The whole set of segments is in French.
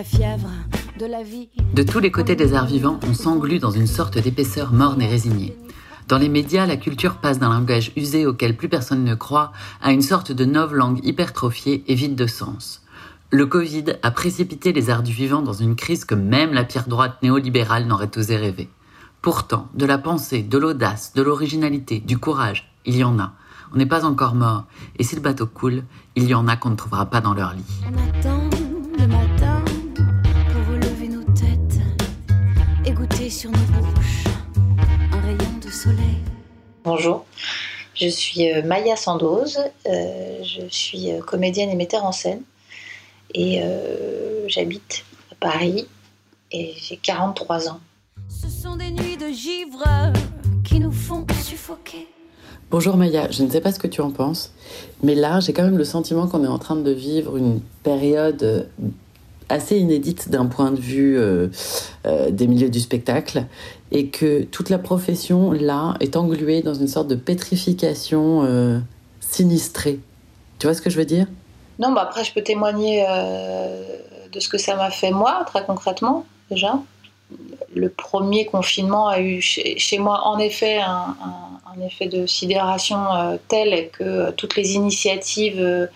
la fièvre de la vie. De tous les côtés des arts vivants, on s'englue dans une sorte d'épaisseur morne et résignée. Dans les médias, la culture passe d'un langage usé auquel plus personne ne croit à une sorte de nouvelle langue hypertrophiée et vide de sens. Le Covid a précipité les arts du vivant dans une crise que même la pire droite néolibérale n'aurait osé rêver. Pourtant, de la pensée, de l'audace, de l'originalité, du courage, il y en a. On n'est pas encore mort, et si le bateau coule, il y en a qu'on ne trouvera pas dans leur lit. On attend sur nos bouches un rayon de soleil. Bonjour, je suis euh, Maya Sandoz, euh, je suis euh, comédienne et metteur en scène et euh, j'habite à Paris et j'ai 43 ans. Ce sont des nuits de givre qui nous font suffoquer. Bonjour Maya, je ne sais pas ce que tu en penses, mais là j'ai quand même le sentiment qu'on est en train de vivre une période assez inédite d'un point de vue euh, euh, des milieux du spectacle et que toute la profession là est engluée dans une sorte de pétrification euh, sinistrée. Tu vois ce que je veux dire? Non, bah après je peux témoigner de ce que ça m'a fait moi, très concrètement déjà. Le premier confinement a eu chez, moi en effet un, effet de sidération tel que toutes les initiatives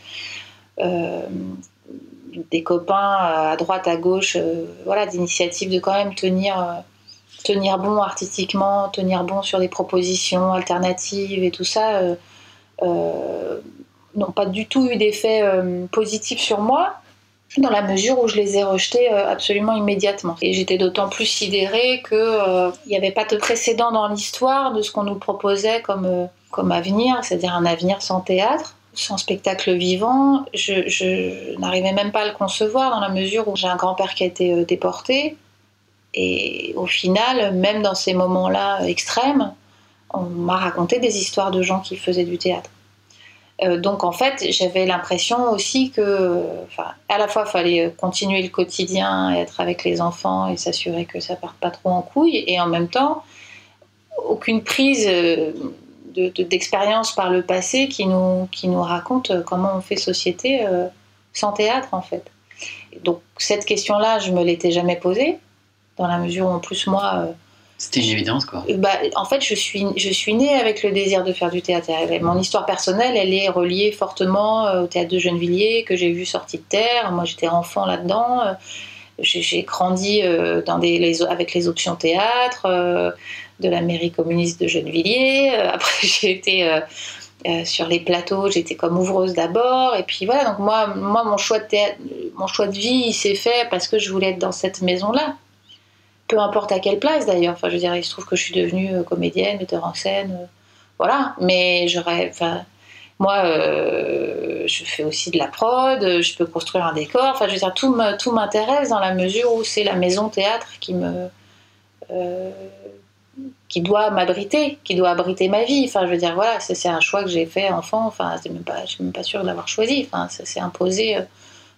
des copains euh, à droite, à gauche, euh, voilà, d'initiatives de quand même tenir, euh, tenir bon artistiquement, tenir bon sur des propositions alternatives et tout ça, euh, euh, n'ont pas du tout eu d'effet euh, positif sur moi dans la mesure où je les ai rejetés euh, absolument immédiatement. Et j'étais d'autant plus sidérée qu'il n'y avait pas de précédent dans l'histoire de ce qu'on nous proposait comme, euh, comme avenir, c'est-à-dire un avenir sans théâtre, sans spectacle vivant. Je, n'arrivais même pas à le concevoir dans la mesure où j'ai un grand-père qui a été euh, déporté. Et au final, même dans ces moments-là euh, extrêmes, on m'a raconté des histoires de gens qui faisaient du théâtre. Euh, donc en fait, j'avais l'impression aussi que, à la fois, il fallait continuer le quotidien, être avec les enfants et s'assurer que ça parte pas trop en couille, et en même temps, aucune prise euh, de- de- d'expérience par le passé qui nous, qui nous raconte euh, comment on fait société euh, sans théâtre en fait. Donc cette question-là, je me l'étais jamais posée, dans la mesure où en plus moi, euh, C'était une évidence quoi. bah, en fait, je suis, je suis née avec le désir de faire du théâtre. Mon histoire personnelle, elle est reliée fortement au théâtre de Gennevilliers, que j'ai vu sorti de terre. Moi, j'étais enfant là-dedans. J'ai grandi dans des, les- avec les options théâtre de la mairie communiste de Gennevilliers. Euh, Après, j'ai été euh, euh, sur les plateaux, j'étais comme ouvreuse d'abord. Et puis voilà, donc moi, moi mon, choix de mon choix de vie, il s'est fait parce que je voulais être dans cette maison-là peu importe à quelle place d'ailleurs. Enfin, je veux dire, il se trouve que je suis devenue comédienne, metteur en scène, voilà. Mais j'aurais, enfin, moi, je fais aussi de la prod, je peux construire un décor. Enfin, je veux dire, tout m'intéresse dans la mesure où c'est la maison théâtre qui me, qui doit m'abriter, qui doit abriter ma vie. Enfin, je veux dire, voilà, c'est un choix que j'ai fait enfant. Enfin, je suis même pas sûre de l'avoir choisi. Enfin, ça s'est imposé. euh,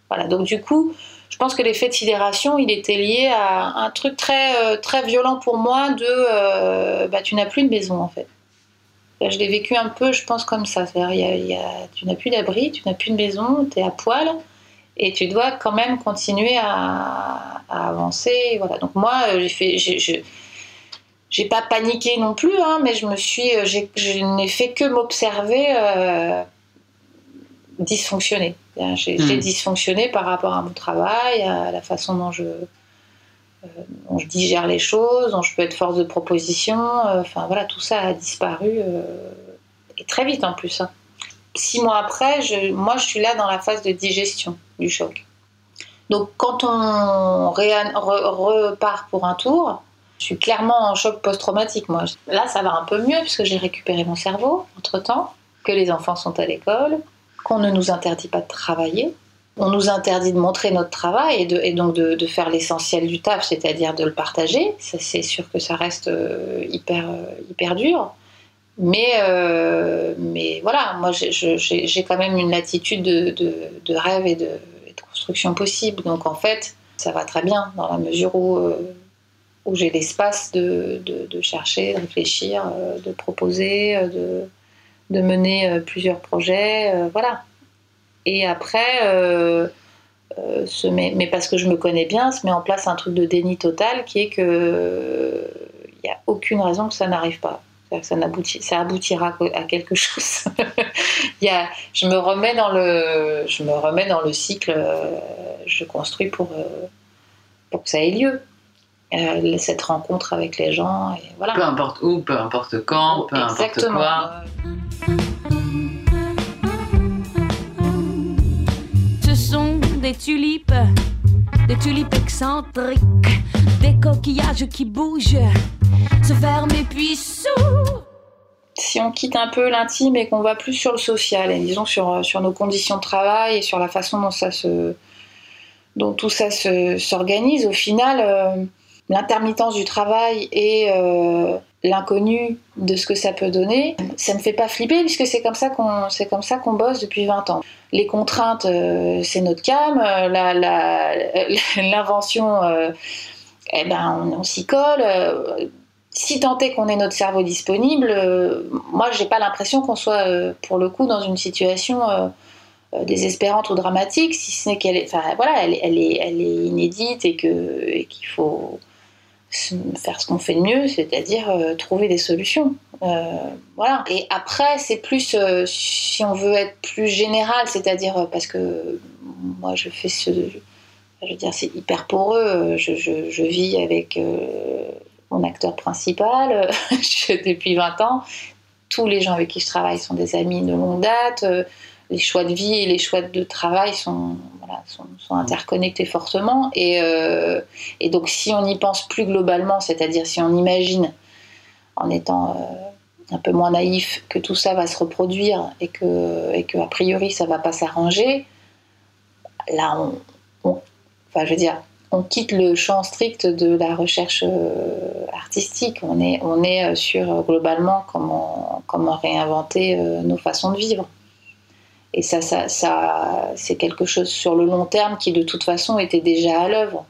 voilà. Donc du coup, je pense que l'effet de sidération, il était lié à un truc très, euh, très violent pour moi de euh, bah, tu n'as plus de maison en fait. Je l'ai vécu un peu, je pense, comme ça. C'est-à-dire, y a- y a- tu n'as plus d'abri, tu n'as plus de maison, tu es à poil et tu dois quand même continuer à, avancer. Voilà. Donc moi, j'ai fait. J'ai pas paniqué non plus, hein, mais je me suis, euh, j'ai- je n'ai fait que m'observer euh, dysfonctionner. J'ai j'ai Mm. dysfonctionné par rapport à mon travail, à la façon dont je, euh, dont je digère les choses, dont je peux être force de proposition. euh, Enfin voilà, tout ça a disparu et très vite en plus. hein. Six mois après, je, moi je suis là dans la phase de digestion du choc. Donc quand on repart pour un tour, je suis clairement en choc post-traumatique. Moi, là ça va un peu mieux puisque j'ai récupéré mon cerveau entre temps, que les enfants sont à l'école, qu'on ne nous interdit pas de travailler. On nous interdit de montrer notre travail et, donc de, faire l'essentiel du taf, c'est-à-dire de le partager. Ça, c'est sûr que ça reste euh, hyper, euh, hyper dur. Mais, euh, mais voilà, moi j'ai- quand même une latitude de, de, de rêve et de, et de construction possible. Donc en fait, ça va très bien dans la mesure où, où j'ai l'espace de, chercher, de réfléchir, euh, de proposer, euh, de, mener euh, plusieurs projets. voilà. Et après, mais parce que je me connais bien, se met en place un truc de déni total qui est que il n'y a aucune raison que ça n'arrive pas. Ça, ça aboutira à quelque chose. y a, je, me remets dans le, je me remets dans le cycle, je construis pour, pour que ça ait lieu. Euh, cette rencontre avec les gens. Et voilà. Peu importe où, peu importe quand, peu importe quoi. Ce sont des tulipes, des tulipes excentriques, des coquillages qui bougent, se ferment et puis s'ouvrent. Si on quitte un peu l'intime et qu'on va plus sur le social, et disons sur, sur nos conditions de travail et sur la façon dont ça se, dont tout ça s'organise, au final, euh, l'intermittence du travail et euh, l'inconnu de ce que ça peut donner, ça me fait pas flipper puisque c'est comme ça qu'on c'est comme ça qu'on bosse depuis 20 ans. Les contraintes, euh, c'est notre cam, euh, l'invention, eh ben on, s'y colle. si tant est qu'on ait notre cerveau disponible, moi j'ai pas l'impression qu'on soit pour le coup dans une situation désespérante ou dramatique, si ce n'est qu'elle est, enfin voilà, elle, elle, est, elle est inédite et que et qu'il faut faire ce qu'on fait de mieux, c'est-à-dire euh, trouver des solutions. Euh, voilà. Et après, c'est plus, euh, si on veut être plus général, c'est-à-dire parce que moi, je fais ce, je veux dire, c'est hyper poreux. Je, je, vis avec mon acteur principal depuis 20 ans. Tous les gens avec qui je travaille sont des amis de longue date les choix de vie et les choix de travail sont, interconnectés fortement. Euh, et, donc, si on y pense plus globalement, c'est-à-dire si on imagine, en étant euh, un peu moins naïf, que tout ça va se reproduire et que, a priori, ça va pas s'arranger, là, on, enfin, on quitte le champ strict de la recherche euh, artistique. On est, on sur globalement comment réinventer nos façons de vivre. Et ça, ça, c'est quelque chose sur le long terme qui de toute façon était déjà à l'œuvre.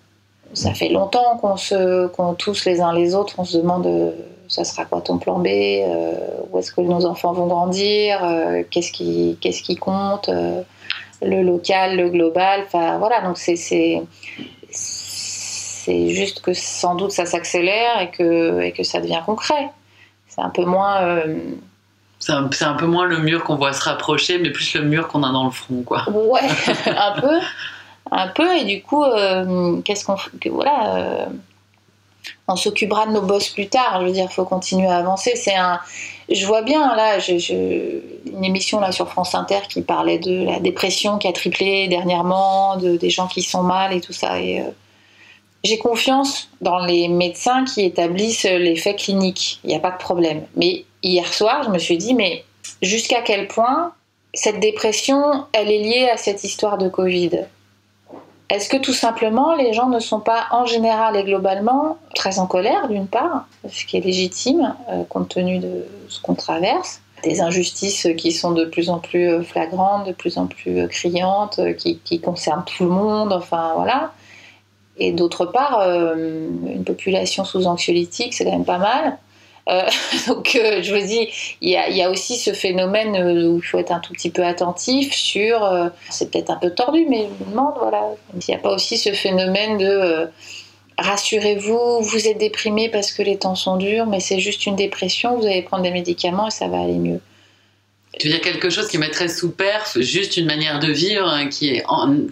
Ça fait longtemps qu'on se, qu'on tous les uns les autres, on se demande, euh, ça sera quoi ton plan B euh, Où est-ce que nos enfants vont grandir euh, Qu'est-ce qui, qu'est-ce qui compte Le local, le global. Enfin voilà, donc c'est, c'est, c'est juste que sans doute ça s'accélère et que, et que ça devient concret. C'est un peu moins c'est un, peu moins le mur qu'on voit se rapprocher, mais plus le mur qu'on a dans le front, quoi. Ouais, un peu, un peu. Et du coup, euh, qu'est-ce qu'on, voilà, euh, on s'occupera de nos boss plus tard. Je veux dire, il faut continuer à avancer. C'est un, je vois bien là, une émission là sur France Inter qui parlait de la dépression qui a triplé dernièrement, de des gens qui sont mal et tout ça. Et euh, j'ai confiance dans les médecins qui établissent les faits cliniques. Il n'y a pas de problème. Mais hier soir, je me suis dit, mais jusqu'à quel point cette dépression, elle est liée à cette histoire de Covid? Est-ce que tout simplement les gens ne sont pas en général et globalement très en colère d'une part, ce qui est légitime euh, compte tenu de ce qu'on traverse des injustices qui sont de plus en plus euh, flagrantes, de plus en plus euh, criantes, qui, qui concernent tout le monde, enfin voilà. Et d'autre part, une population sous anxiolytique, c'est quand même pas mal. Euh, donc, euh, je vous dis, il y, a, aussi ce phénomène euh, où il faut être un tout petit peu attentif sur. c'est peut-être un peu tordu, mais je me demande, voilà, s'il n'y a pas aussi ce phénomène de. Rassurez-vous, vous êtes déprimé parce que les temps sont durs, mais c'est juste une dépression, vous allez prendre des médicaments et ça va aller mieux. Tu veux dire quelque chose qui mettrait sous perf juste une manière de vivre hein, qui est,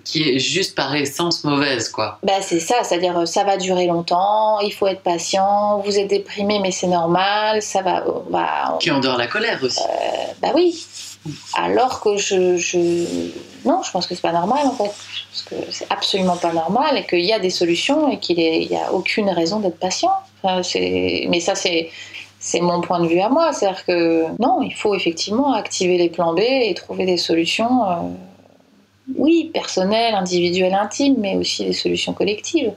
qui est juste par essence mauvaise, quoi. Bah, c'est ça, c'est-à-dire euh, ça va durer longtemps, il faut être patient, vous êtes déprimé, mais c'est normal, ça va. Bah, Qui endort la colère aussi. Euh, bah oui. Alors que je, je, Non, je pense que c'est pas normal en fait. Pense que c'est absolument pas normal et qu'il y a des solutions et qu'il n'y a aucune raison d'être patient. Enfin, mais ça, c'est c'est mon point de vue à moi. C'est-à-dire que non, il faut effectivement activer les plans B et trouver des solutions, euh, oui, personnelles, individuelles, intimes, mais aussi des solutions collectives.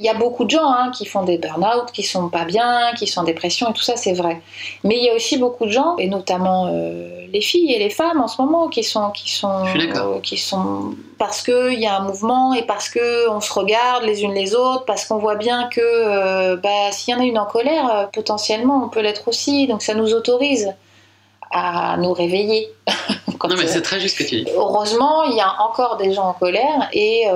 Il y a beaucoup de gens hein, qui font des burn-out, qui sont pas bien, qui sont en dépression et tout ça, c'est vrai. Mais il y a aussi beaucoup de gens, et notamment euh, les filles et les femmes en ce moment, qui sont, qui sont, euh, qui sont parce qu'il y a un mouvement et parce que on se regarde les unes les autres, parce qu'on voit bien que euh, bah, s'il y en a une en colère, potentiellement on peut l'être aussi. Donc ça nous autorise à nous réveiller. non mais c'est très juste ce que tu dis. Heureusement, il y a encore des gens en colère et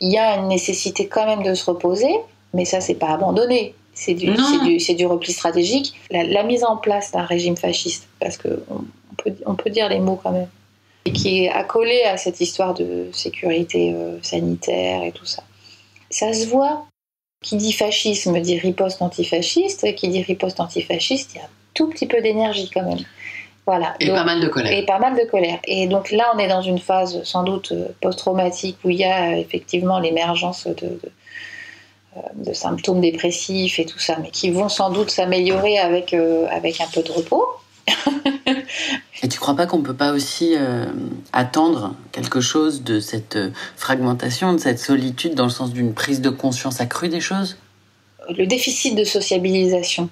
il y a une nécessité quand même de se reposer, mais ça, c'est pas abandonné. C'est du, du, du, repli stratégique. La, mise en place d'un régime fasciste, parce qu'on on peut, on peut dire les mots quand même, et qui est accolé à cette histoire de sécurité euh, sanitaire et tout ça. Ça se voit. Qui dit fascisme dit riposte antifasciste, qui dit riposte antifasciste, il y a un tout petit peu d'énergie quand même. Et pas mal de colère. Et pas mal de colère. Et donc là, on est dans une phase sans doute euh, post-traumatique où il y a euh, effectivement l'émergence de, euh, de, symptômes dépressifs et tout ça, mais qui vont sans doute s'améliorer avec, avec un peu de repos. et tu crois pas qu'on peut pas aussi attendre quelque chose de cette fragmentation, de cette solitude, dans le sens d'une prise de conscience accrue des choses? Le déficit de sociabilisation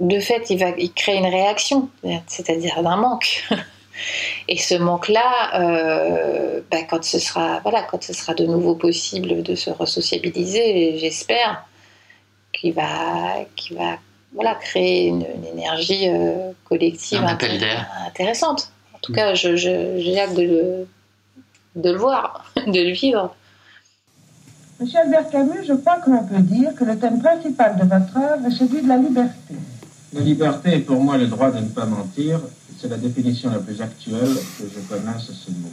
de fait, il va il crée une réaction, c'est-à-dire d'un manque. Et ce manque-là, euh, bah, quand ce sera voilà, quand ce sera de nouveau possible de se resociabiliser, j'espère qu'il va, qu'il va voilà, créer une, énergie euh, collective intéressante. En tout cas, j'ai hâte de le, de le voir, de le vivre. Monsieur Albert Camus, je crois qu'on peut dire que le thème principal de votre œuvre est celui de la liberté. La liberté est pour moi le droit de ne pas mentir. C'est la définition la plus actuelle que je connaisse ce mot.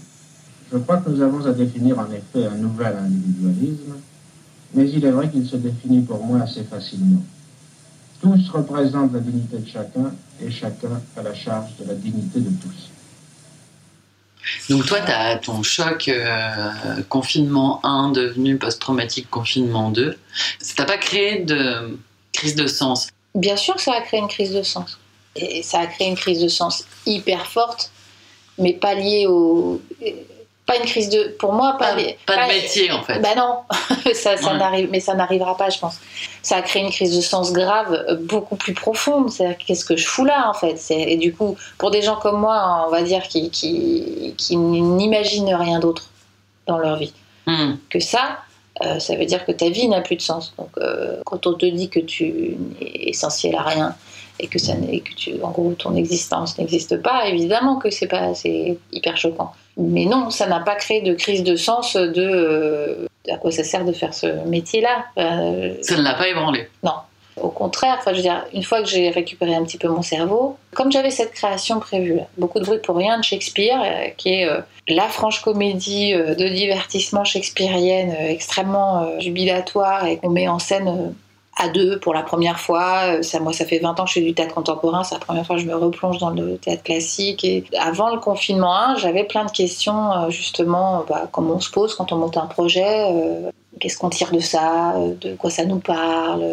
Je crois que nous avons à définir en effet un nouvel individualisme, mais il est vrai qu'il se définit pour moi assez facilement. Tous représentent la dignité de chacun et chacun a la charge de la dignité de tous. Donc toi, tu as ton choc euh, confinement 1 devenu post-traumatique confinement 2. Ça t'a pas créé de crise de sens? Bien sûr que ça a créé une crise de sens. Et ça a créé une crise de sens hyper forte, mais pas liée au. Pas une crise de. Pour moi, pas. Pas, de métier, en fait. Bah non, ça, ça n'arrive, mais ça n'arrivera pas, je pense. Ça a créé une crise de sens grave, beaucoup plus profonde. C'est-à-dire, qu'est-ce que je fous là, en fait? Et du coup, pour des gens comme moi, on va dire, qui, qui, qui n'imaginent rien d'autre dans leur vie hmm. que ça, euh, ça veut dire que ta vie n'a plus de sens. Donc, euh, quand on te dit que tu n'es essentiel à rien et que ça que tu, en gros, ton existence n'existe pas, évidemment que c'est pas, c'est hyper choquant. Mais non, ça n'a pas créé de crise de sens de euh, à quoi ça sert de faire ce métier-là. ça ne l'a pas ébranlé. Non. Au contraire, enfin, je veux dire, une fois que j'ai récupéré un petit peu mon cerveau, comme j'avais cette création prévue, beaucoup de bruit pour rien de Shakespeare, euh, qui est euh, la franche comédie euh, de divertissement shakespearienne extrêmement jubilatoire et qu'on met en scène à deux pour la première fois. Ça, moi, ça fait 20 ans que je fais du théâtre contemporain. C'est la première fois que je me replonge dans le théâtre classique. Et avant le confinement 1, j'avais plein de questions, justement, bah, comment on se pose quand on monte un projet. Qu'est-ce qu'on tire de ça De quoi ça nous parle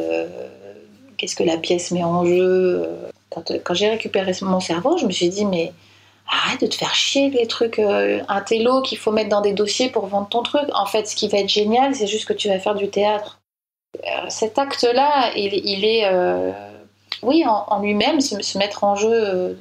qu'est-ce que la pièce met en jeu. Euh, quand, j'ai récupéré mon cerveau, je me suis dit, mais arrête de te faire chier les trucs, euh, un télo qu'il faut mettre dans des dossiers pour vendre ton truc. En fait, ce qui va être génial, c'est juste que tu vas faire du théâtre. Euh, cet acte-là, il, est, oui, en, lui-même, se, mettre en jeu,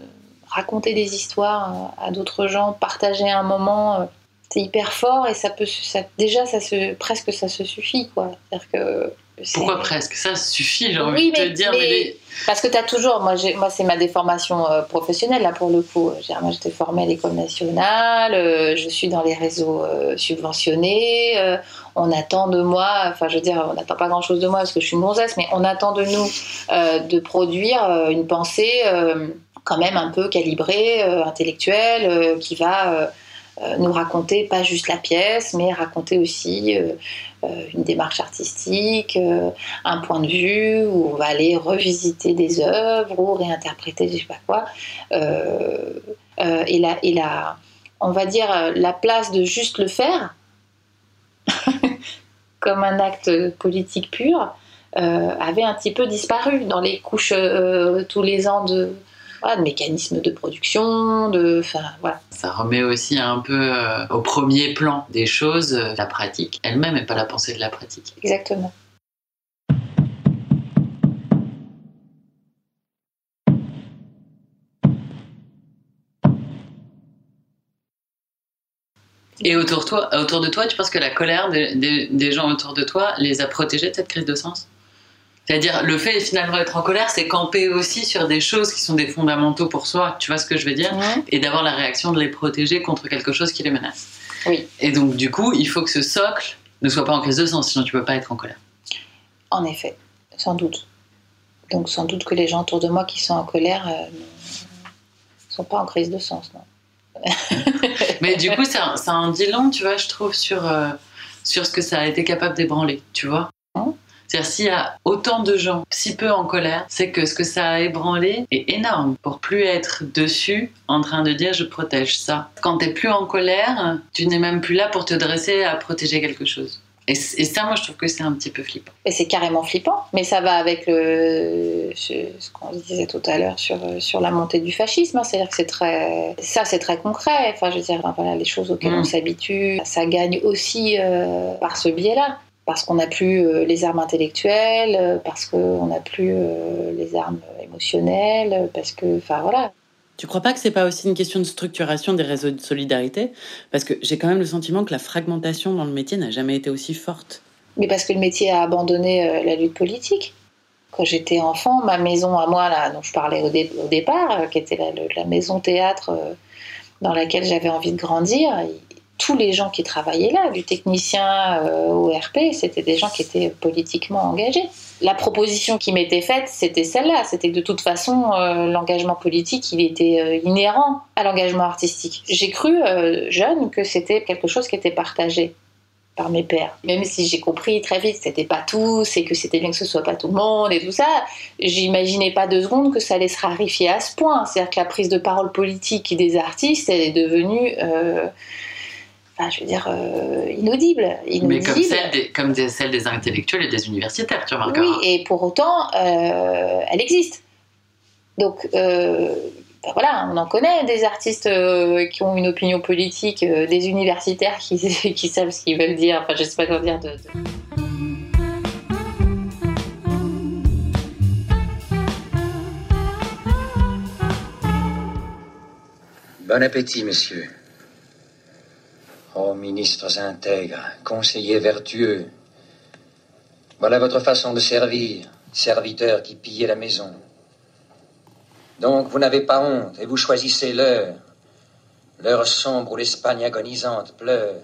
raconter des histoires à d'autres gens, partager un moment c'est hyper fort et ça peut ça, déjà ça presque ça se suffit quoi c'est-à-dire que pourquoi presque? Ça suffit, j'ai envie de te dire. Mais, Parce que tu as toujours, moi, moi c'est ma déformation euh, professionnelle, là, pour le coup. Moi, j'étais formée à l'école nationale, euh, je suis dans les réseaux euh, subventionnés, on attend de moi, enfin, je veux dire, on n'attend pas grand-chose de moi parce que je suis une mais on attend de nous de produire une pensée quand même un peu calibrée, intellectuelle, qui va nous raconter pas juste la pièce, mais raconter aussi euh, euh, une démarche artistique, un point de vue, où on va aller revisiter des œuvres ou réinterpréter je sais pas quoi. et, la, et la, on va dire la place de juste le faire, comme un acte politique pur, avait un petit peu disparu dans les couches tous les ans de voilà, de mécanismes de production, de, enfin voilà. Ça remet aussi un peu euh, au premier plan des choses euh, la pratique elle-même et pas la pensée de la pratique. Exactement. Et autour, de toi, autour de toi, tu penses que la colère des, des- des gens autour de toi les a protégés de cette crise de sens? C'est-à-dire, le fait finalement d'être en colère, c'est camper aussi sur des choses qui sont des fondamentaux pour soi, tu vois ce que je veux dire. Et d'avoir la réaction de les protéger contre quelque chose qui les menace. Oui. Et donc, du coup, il faut que ce socle ne soit pas en crise de sens, sinon tu peux pas être en colère. En effet, sans doute. Donc sans doute que les gens autour de moi qui sont en colère euh, ne sont pas en crise de sens, non. Mais du coup, ça, ça en dit long, tu vois, je trouve, sur, euh, sur ce que ça a été capable d'ébranler, tu vois. C'est-à-dire, s'il y a autant de gens si peu en colère, c'est que ce que ça a ébranlé est énorme pour plus être dessus en train de dire je protège ça. Quand t'es plus en colère, tu n'es même plus là pour te dresser à protéger quelque chose. Et, ça, moi, je trouve que c'est un petit peu flippant. Et c'est carrément flippant, mais ça va avec le, ce qu'on disait tout à l'heure sur, euh, sur la montée du fascisme. hein. C'est-à-dire que c'est très, ça, c'est très concret. Enfin, je veux dire, voilà, les choses auxquelles Mm. on s'habitue, ça gagne aussi euh, par ce biais-là. Parce qu'on n'a plus euh, les armes intellectuelles, euh, parce qu'on n'a plus euh, les armes émotionnelles, parce que, enfin voilà. Tu crois pas que c'est pas aussi une question de structuration des réseaux de solidarité? Parce que j'ai quand même le sentiment que la fragmentation dans le métier n'a jamais été aussi forte. Mais parce que le métier a abandonné la lutte politique. Quand j'étais enfant, ma maison à moi, là, dont je parlais au, dé- au départ, qui était la, maison théâtre dans laquelle j'avais envie de grandir, tous les gens qui travaillaient là, du technicien euh, au RP, c'était des gens qui étaient politiquement engagés. La proposition qui m'était faite, c'était celle-là. C'était que de toute façon, euh, l'engagement politique, il était euh, inhérent à l'engagement artistique. J'ai cru, jeune, que c'était quelque chose qui était partagé par mes pères. Même si j'ai compris très vite que c'était pas tous et que c'était bien que ce soit pas tout le monde et tout ça, j'imaginais pas deux secondes que ça allait se rarifier à ce point. C'est-à-dire que la prise de parole politique des artistes, elle est devenue, enfin, je veux dire, euh, inaudible. Mais inaudible. comme celle, des, comme des- celle des intellectuels et des universitaires, tu remarqueras. Oui, et pour autant, euh, elle existe. Donc, euh, ben voilà, on en connaît des artistes euh, qui ont une opinion politique, euh, des universitaires qui, qui savent ce qu'ils veulent dire. Enfin, je sais pas comment dire. De, de- Bon appétit, messieurs. Oh, ministres intègres, conseillers vertueux. Voilà votre façon de servir, serviteurs qui pillez la maison. Donc, vous n'avez pas honte et vous choisissez l'heure. L'heure sombre où l'Espagne agonisante pleure.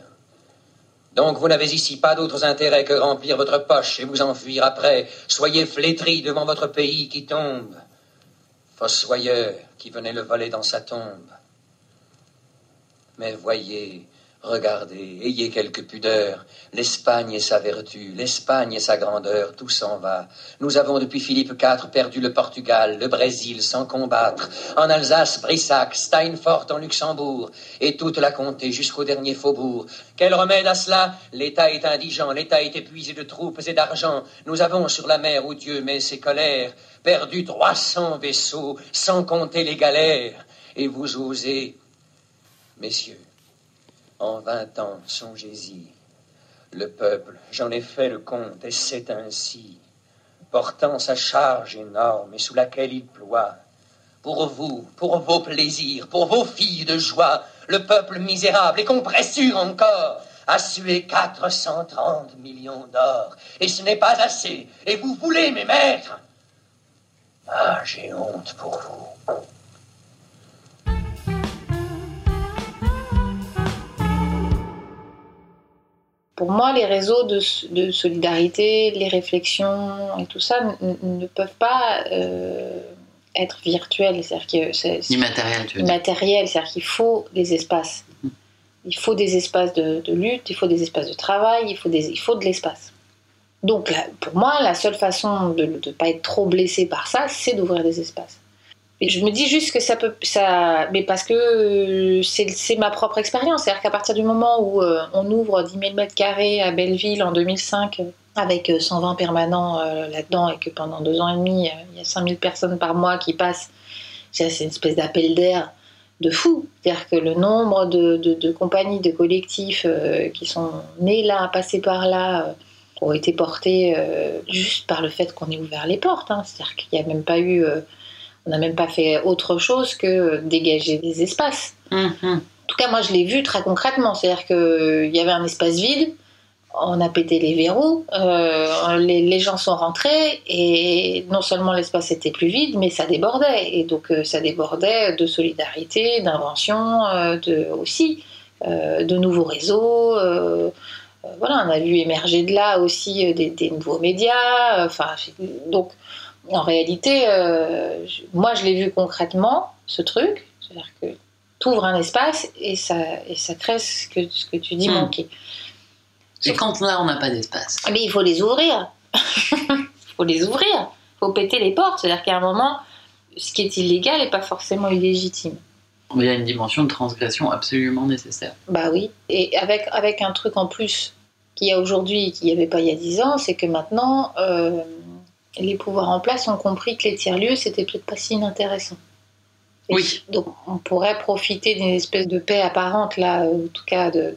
Donc, vous n'avez ici pas d'autres intérêts que remplir votre poche et vous enfuir après. Soyez flétris devant votre pays qui tombe. Fossoyeur qui venait le voler dans sa tombe. Mais voyez, regardez, ayez quelque pudeur. L'Espagne et sa vertu, l'Espagne et sa grandeur, tout s'en va. Nous avons depuis Philippe IV perdu le Portugal, le Brésil sans combattre. En Alsace, Brissac, Steinfort en Luxembourg, et toute la comté jusqu'au dernier faubourg. Quel remède à cela? L'État est indigent, l'État est épuisé de troupes et d'argent. Nous avons sur la mer où Dieu met ses colères perdu 300 vaisseaux, sans compter les galères. Et vous osez Messieurs, en vingt ans, songez-y. Le peuple, j'en ai fait le compte, et c'est ainsi, portant sa charge énorme et sous laquelle il ploie, pour vous, pour vos plaisirs, pour vos filles de joie, le peuple misérable et compressure encore, a sué 430 millions d'or, et ce n'est pas assez, et vous voulez, mes maîtres Ah, j'ai honte pour vous. Pour moi, les réseaux de, de solidarité, les réflexions et tout ça ne peuvent pas euh, être virtuels. C'est-à-dire que c'est Immatériel, tu veux immatériel. C'est-à-dire qu'il faut des espaces. Il faut des espaces de, de lutte, il faut des espaces de travail, il faut, des, il faut de l'espace. Donc, là, pour moi, la seule façon de ne pas être trop blessé par ça, c'est d'ouvrir des espaces. Je me dis juste que ça peut. Ça, mais parce que euh, c'est ma propre expérience. C'est-à-dire qu'à partir du moment où euh, on ouvre 10 000 mètres carrés à Belleville en 2005, euh, avec euh, 120 permanents là-dedans, et que pendant deux ans et demi, il y a 5 000 personnes par mois qui passent c'est une espèce d'appel d'air de fou. C'est-à-dire que le nombre de, de, compagnies, de collectifs qui sont nés là, passés par là, ont été portés juste par le fait qu'on ait ouvert les portes. Hein. C'est-à-dire qu'il n'y a même pas eu. On n'a même pas fait autre chose que dégager des espaces. Hum. En tout cas, moi, je l'ai vu très concrètement. C'est-à-dire qu'il y avait un espace vide on a pété les verrous, euh, les, gens sont rentrés et non seulement l'espace était plus vide, mais ça débordait. Et donc euh, ça débordait de solidarité, d'invention, euh, de, aussi de nouveaux réseaux. voilà, on a vu émerger de là aussi des, nouveaux médias. Enfin, donc en réalité, moi je l'ai vu concrètement, ce truc. C'est-à-dire que tu ouvres un espace et ça, et ça crée ce que, ce que tu dis hmm. manquer. Et quand là, on n'a pas d'espace Mais il faut les ouvrir. Il faut les ouvrir. Il faut péter les portes. C'est-à-dire qu'à un moment, ce qui est illégal n'est pas forcément illégitime. Mais il y a une dimension de transgression absolument nécessaire. Bah oui. Et avec, avec un truc en plus qu'il y a aujourd'hui et qu'il n'y avait pas il y a dix ans, c'est que maintenant, euh, les pouvoirs en place ont compris que les tiers-lieux, c'était peut-être pas si inintéressant. oui. Donc on pourrait profiter d'une espèce de paix apparente, là, en tout cas de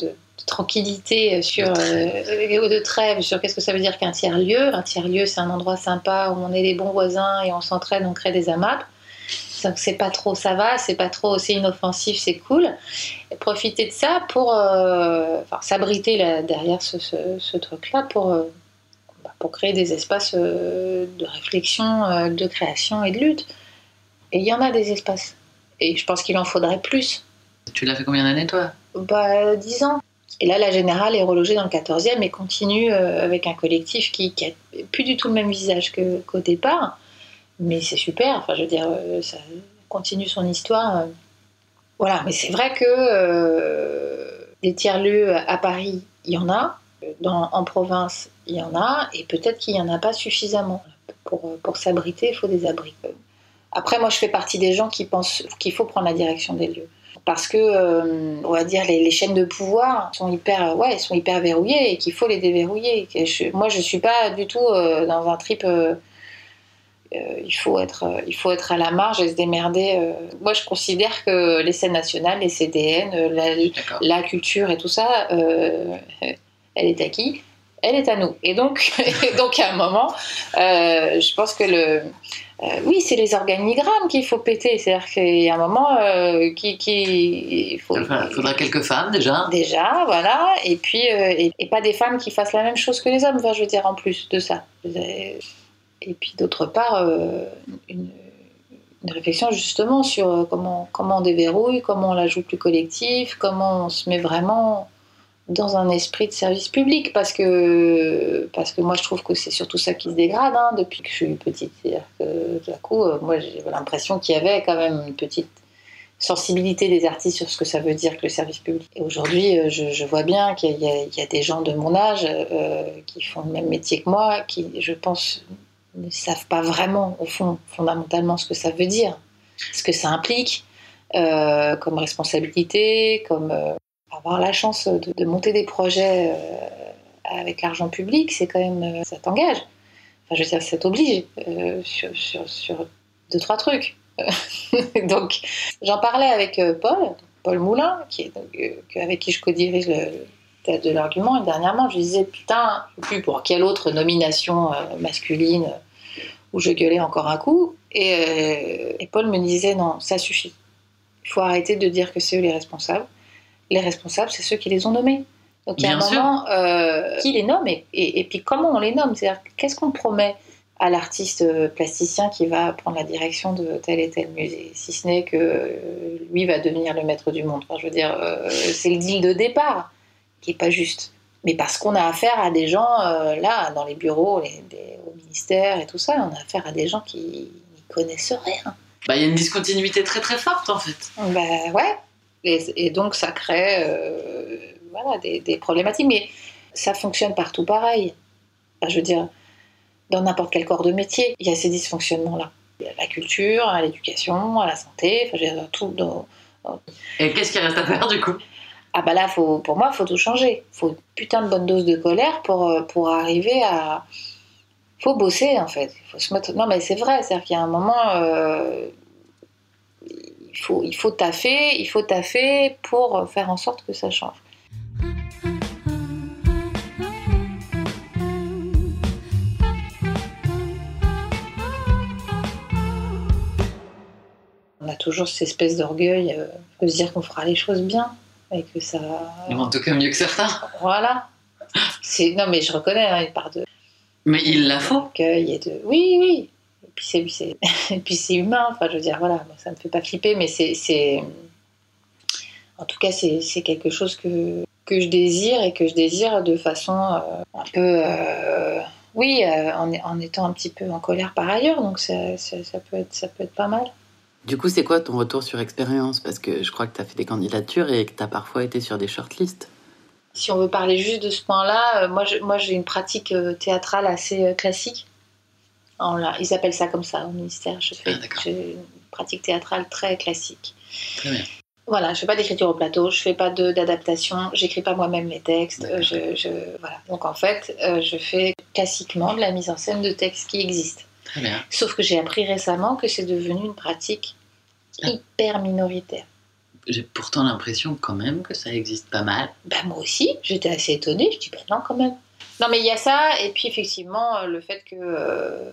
tranquillité sur de trêve. Euh, de trêve sur qu'est-ce que ça veut dire qu'un tiers lieu. Un tiers lieu, c'est un endroit sympa où on est des bons voisins et on s'entraîne, on crée des AMAP. C'est pas trop, ça va, c'est pas trop, c'est inoffensif, c'est cool. Et profiter de ça pour euh, s'abriter derrière ce, truc-là pour, euh, pour créer des espaces de réflexion, de création et de lutte. Et il y en a des espaces. Et je pense qu'il en faudrait plus. Tu l'as fait combien d'années, toi? Bah, 10 ans. Et là, la générale est relogée dans le 14e et continue euh, avec un collectif qui, n'a plus du tout le même visage qu'au départ. Mais c'est super, enfin, je veux dire, euh, ça continue son histoire. Euh. Voilà, mais c'est vrai que des tiers-lieux à Paris, il y en a. en province, il y en a. Et peut-être qu'il n'y en a pas suffisamment. Pour, pour s'abriter, il faut des abris. Après, moi, je fais partie des gens qui pensent qu'il faut prendre la direction des lieux parce que euh, on va dire les, chaînes de pouvoir sont hyper ouais sont hyper verrouillées et qu'il faut les déverrouiller moi je suis pas du tout euh, dans un trip euh, il faut être il faut être à la marge et se démerder moi je considère que les scènes nationales les CDN la, culture et tout ça elle est à qui? Elle est à nous et donc donc à un moment je pense que le euh, oui, c'est les organigrammes qu'il faut péter. C'est-à-dire qu'il y a un moment euh, qui, il faut. il faudra quelques femmes déjà. Déjà, voilà. Et puis, euh, et, pas des femmes qui fassent la même chose que les hommes. Enfin, je veux dire en plus de ça. Et puis d'autre part, une, réflexion justement sur comment comment on déverrouille, comment on la joue plus collectif, comment on se met vraiment dans un esprit de service public parce que, parce que moi je trouve que c'est surtout ça qui se dégrade hein, depuis que je suis petite. C'est-à-dire que tout à coup, euh, moi j'ai l'impression qu'il y avait quand même une petite sensibilité des artistes sur ce que ça veut dire que le service public. Et aujourd'hui, euh, je, vois bien qu'il y, a des gens de mon âge euh, qui font le même métier que moi, qui, je pense, ne savent pas vraiment, au fond, fondamentalement, ce que ça veut dire, ce que ça implique comme responsabilité, comme avoir la chance de, monter des projets euh, avec l'argent public, c'est quand même, euh, ça t'engage. Enfin, je veux dire, ça t'oblige euh, sur, deux, trois trucs. donc, j'en parlais avec Paul, Paul Moulin, qui est, avec qui je co-dirige le théâtre de l'argument. Et dernièrement, je lui disais, putain, plus pour quelle autre nomination masculine où je gueulais encore un coup. Et Paul me disait, non, ça suffit. Il faut arrêter de dire que c'est eux les responsables les responsables, c'est ceux qui les ont nommés. Donc il y a un moment, euh, qui les nomme et, et, puis comment on les nomme? C'est-à-dire, qu'est-ce qu'on promet à l'artiste plasticien qui va prendre la direction de tel et tel musée, si ce n'est que lui va devenir le maître du monde. Enfin, je veux dire, euh, c'est le deal de départ qui est pas juste. Mais parce qu'on a affaire à des gens, euh, là, dans les bureaux, les, au ministère et tout ça, on a affaire à des gens qui n'y connaissent rien. Bah, il y a une discontinuité très très forte en fait. Bah ouais, et, donc, ça crée euh, voilà, des, problématiques. Mais ça fonctionne partout pareil. je veux dire, dans n'importe quel corps de métier, il y a ces dysfonctionnements-là. La culture, à l'éducation, à la santé, enfin, je tout. Et qu'est-ce qui reste à faire du coup? Ah bah là, faut, pour moi, il faut tout changer. Il faut une putain de bonne dose de colère pour, euh, pour arriver à... faut bosser en fait. Faut se mettre... Non mais c'est vrai, c'est-à-dire qu'il y a un moment... Euh, il faut, il faut taffer, il faut taffer pour faire en sorte que ça change. On a toujours cette espèce d'orgueil euh, de se dire qu'on fera les choses bien et que ça. En tout cas, mieux que certains. Voilà. C'est non, mais je reconnais hein, une part de Mais il la faut. et de. Oui, oui. Et puis c'est, c'est... et puis c'est humain. Enfin, je veux dire, voilà, ça me fait pas flipper, mais c'est, c'est... en tout cas, c'est, c'est quelque chose que que je désire et que je désire de façon euh, un peu, euh, oui, euh, en, en étant un petit peu en colère par ailleurs. Donc ça, ça, ça peut être, ça peut être pas mal. Du coup, c'est quoi ton retour sur expérience? Parce que je crois que tu as fait des candidatures et que tu as parfois été sur des shortlists. Si on veut parler juste de ce point-là, moi, je- moi j'ai une pratique théâtrale assez classique. En la- ils appellent ça comme ça au ministère. Je fais Ah, d'accord. j'ai une pratique théâtrale très classique. Très bien. Voilà, je fais pas d'écriture au plateau, je fais pas d'adaptation, j'écris pas moi-même les textes. Je, je- voilà. Donc en fait, euh, je fais classiquement de la mise en scène de textes qui existent. Très bien. Sauf que j'ai appris récemment que c'est devenu une pratique Ah. hyper minoritaire. J'ai pourtant l'impression quand même que ça existe pas mal. Bah moi aussi, j'étais assez étonnée, je dis bah non quand même. Non mais il y a ça, et puis effectivement euh, le fait que euh,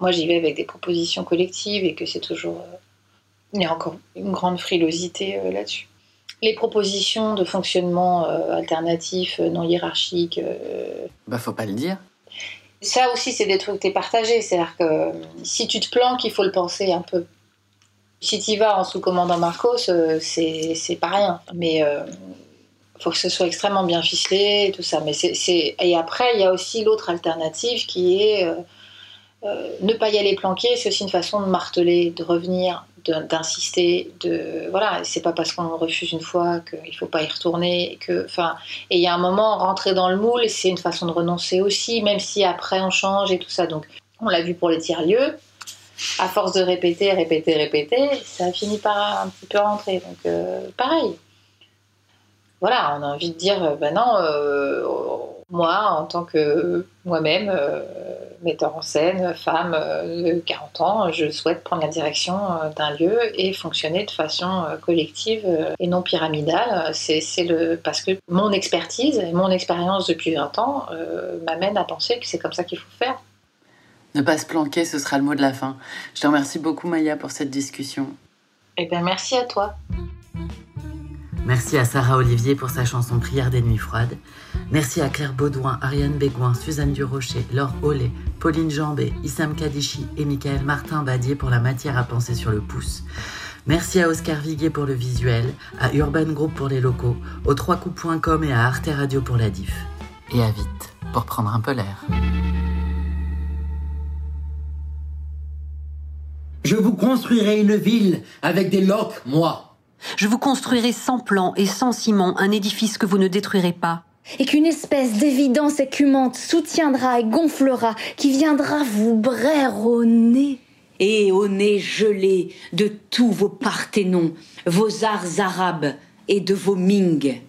moi j'y vais avec des propositions collectives et que c'est toujours... euh, il y a encore une grande frilosité euh, là-dessus. Les propositions de fonctionnement alternatif, non hiérarchique, Bah, faut pas le dire. ça aussi c'est des trucs que t'es partagé, c'est-à-dire que si tu te planques, il faut le penser un peu. Si tu vas en sous-commandant Marcos, c'est c'est pas rien. Mais faut que ce soit extrêmement bien ficelé et tout ça. Mais c'est et après il y a aussi l'autre alternative qui est euh, euh, ne pas y aller planquer. C'est aussi une façon de marteler, de revenir, d'insister. De voilà, c'est pas parce qu'on refuse une fois qu'il faut pas y retourner. Que enfin et il y a un moment rentrer dans le moule, c'est une façon de renoncer aussi, même si après on change et tout ça. Donc on l'a vu pour les tiers-lieux. À force de répéter, répéter, répéter, ça finit par un petit peu rentrer. Donc euh, pareil voilà, on a envie de dire, euh, ben non, euh, moi, en tant que moi-même, euh, metteur en scène, femme de 40 ans, je souhaite prendre la direction d'un lieu et fonctionner de façon collective et non pyramidale. C'est, le, parce que mon expertise et mon expérience depuis 20 ans euh, m'amène à penser que c'est comme ça qu'il faut faire. Ne pas se planquer, ce sera le mot de la fin. Je te remercie beaucoup, Maya, pour cette discussion. Eh bien, merci à toi. Merci à Sarah Olivier pour sa chanson Prière des nuits froides. Merci à Claire Baudouin, Ariane Bégoin, Suzanne Durocher, Laure Hollet, Pauline Jambé, Issam Kadichi et Michael Martin Badier pour la matière à penser sur le pouce. Merci à Oscar Viguier pour le visuel, à Urban Group pour les locaux, au 3coups.com et à Arte Radio pour la diff. Et à vite pour prendre un peu l'air. Je vous construirai une ville avec des loques, moi. Je vous construirai sans plan et sans ciment un édifice que vous ne détruirez pas. et qu'une espèce d'évidence écumante soutiendra et gonflera, qui viendra vous braire au nez. Et au nez gelé de tous vos parthénons, vos arts arabes et de vos Ming.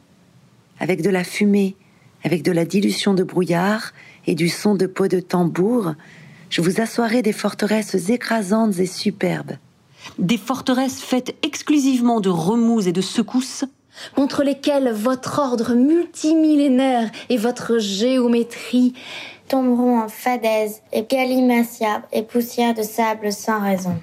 avec de la fumée, avec de la dilution de brouillard et du son de peau de tambour, je vous assoirai des forteresses écrasantes et superbes. Des forteresses faites exclusivement de remous et de secousses, contre lesquels votre ordre multimillénaire et votre géométrie tomberont en fadaise et galimatia et poussière de sable sans raison.